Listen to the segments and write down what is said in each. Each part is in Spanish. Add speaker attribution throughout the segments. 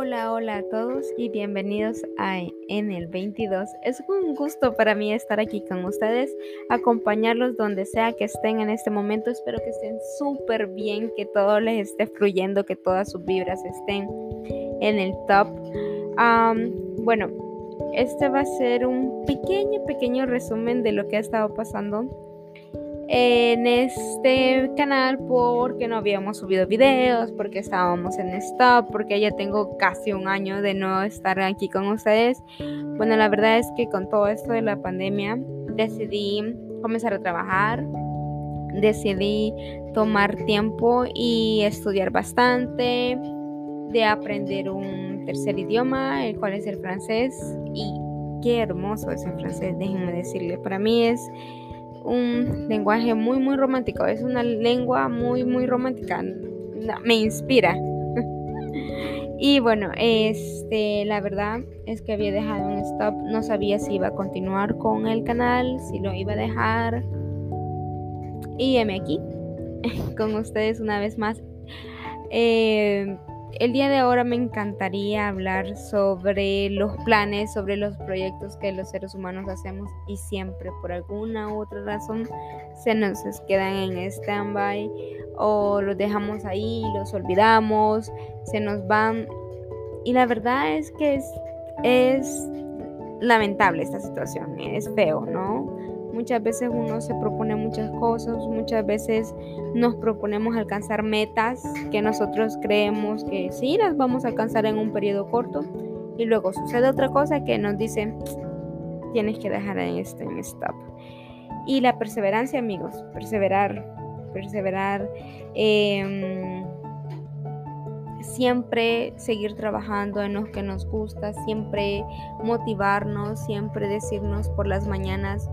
Speaker 1: Hola, hola a todos y bienvenidos a En el 22. Es un gusto para mí estar aquí con ustedes, acompañarlos donde sea que estén en este momento. Espero que estén súper bien, que todo les esté fluyendo, que todas sus vibras estén en el top. bueno, este va a ser un pequeño, pequeño resumen de lo que ha estado pasando en este canal porque no habíamos subido videos, porque estábamos en stop, porque ya tengo casi un año de no estar aquí con ustedes. Bueno, la verdad es que con todo esto de la pandemia decidí comenzar a trabajar, decidí tomar tiempo y estudiar bastante, de aprender un tercer idioma, el cual es el francés, y qué hermoso es el francés, déjenme decirle, para mí es un lenguaje muy, muy romántico. Es una lengua muy, muy romántica. Me inspira. y bueno, este, la verdad es que había dejado un stop. No sabía si iba a continuar con el canal, si lo iba a dejar. Y heme aquí con ustedes una vez más. Eh, el día de ahora me encantaría hablar sobre los planes, sobre los proyectos que los seres humanos hacemos y siempre por alguna u otra razón se nos quedan en stand-by o los dejamos ahí, los olvidamos, se nos van. Y la verdad es que es, es lamentable esta situación, es feo, ¿no? Muchas veces uno se propone muchas cosas, muchas veces nos proponemos alcanzar metas que nosotros creemos que sí las vamos a alcanzar en un periodo corto y luego sucede otra cosa que nos dice tienes que dejar en esto en stop. Y la perseverancia, amigos, perseverar, perseverar. Em, siempre seguir trabajando en lo que nos gusta, siempre motivarnos, siempre decirnos por las mañanas,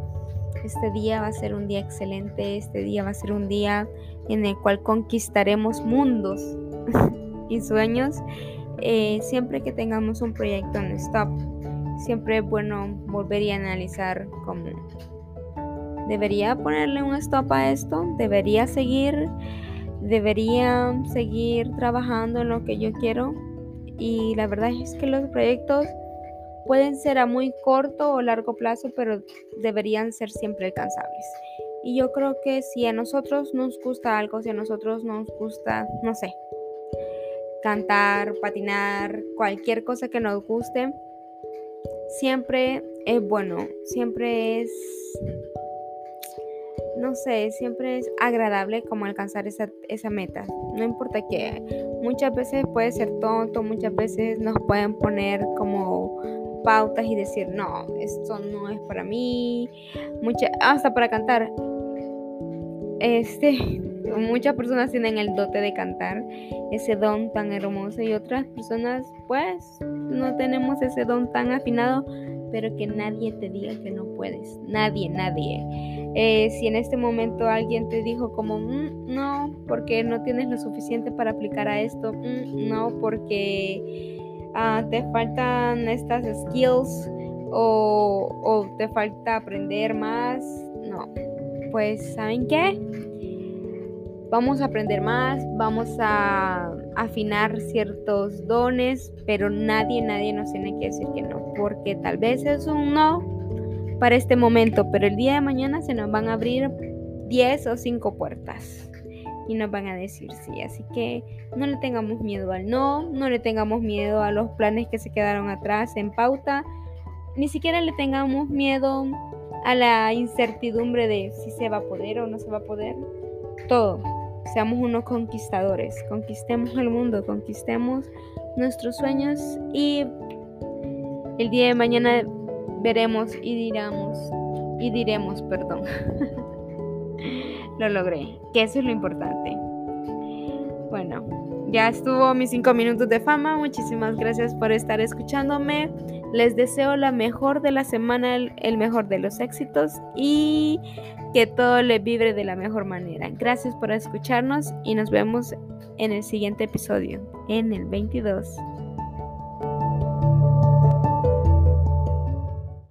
Speaker 1: este día va a ser un día excelente, este día va a ser un día en el cual conquistaremos mundos y sueños. Eh, siempre que tengamos un proyecto en stop, siempre es bueno volver y analizar cómo debería ponerle un stop a esto, debería seguir, debería seguir trabajando en lo que yo quiero. Y la verdad es que los proyectos Pueden ser a muy corto o largo plazo, pero deberían ser siempre alcanzables. Y yo creo que si a nosotros nos gusta algo, si a nosotros nos gusta, no sé, cantar, patinar, cualquier cosa que nos guste, siempre es bueno, siempre es, no sé, siempre es agradable como alcanzar esa, esa meta. No importa que muchas veces puede ser tonto, muchas veces nos pueden poner como pautas y decir, no, esto no es para mí, mucha, hasta para cantar. Este, muchas personas tienen el dote de cantar, ese don tan hermoso y otras personas pues no tenemos ese don tan afinado, pero que nadie te diga que no puedes, nadie, nadie. Eh, si en este momento alguien te dijo como, mm, no, porque no tienes lo suficiente para aplicar a esto, mm, no, porque Ah, te faltan estas skills o, te falta aprender más. No, pues ¿saben qué? Vamos a aprender más, vamos a afinar ciertos dones, pero nadie, nadie nos tiene que decir que no, porque tal vez es un no para este momento, pero el día de mañana se nos van a abrir 10 o 5 puertas y nos van a decir sí. Así que no le tengamos miedo al no, no le tengamos miedo a los planes que se quedaron atrás en pauta, ni siquiera le tengamos miedo a la incertidumbre de si se va a poder o no se va a poder. Todo. Seamos unos conquistadores, conquistemos el mundo, conquistemos nuestros sueños y el día de mañana veremos y diremos y diremos, perdón. lo logré, que eso es lo importante. Bueno, ya estuvo mis cinco minutos de fama. Muchísimas gracias por estar escuchándome. Les deseo la mejor de la semana, el mejor de los éxitos y que todo le vibre de la mejor manera. Gracias por escucharnos y nos vemos en el siguiente episodio, en el 22.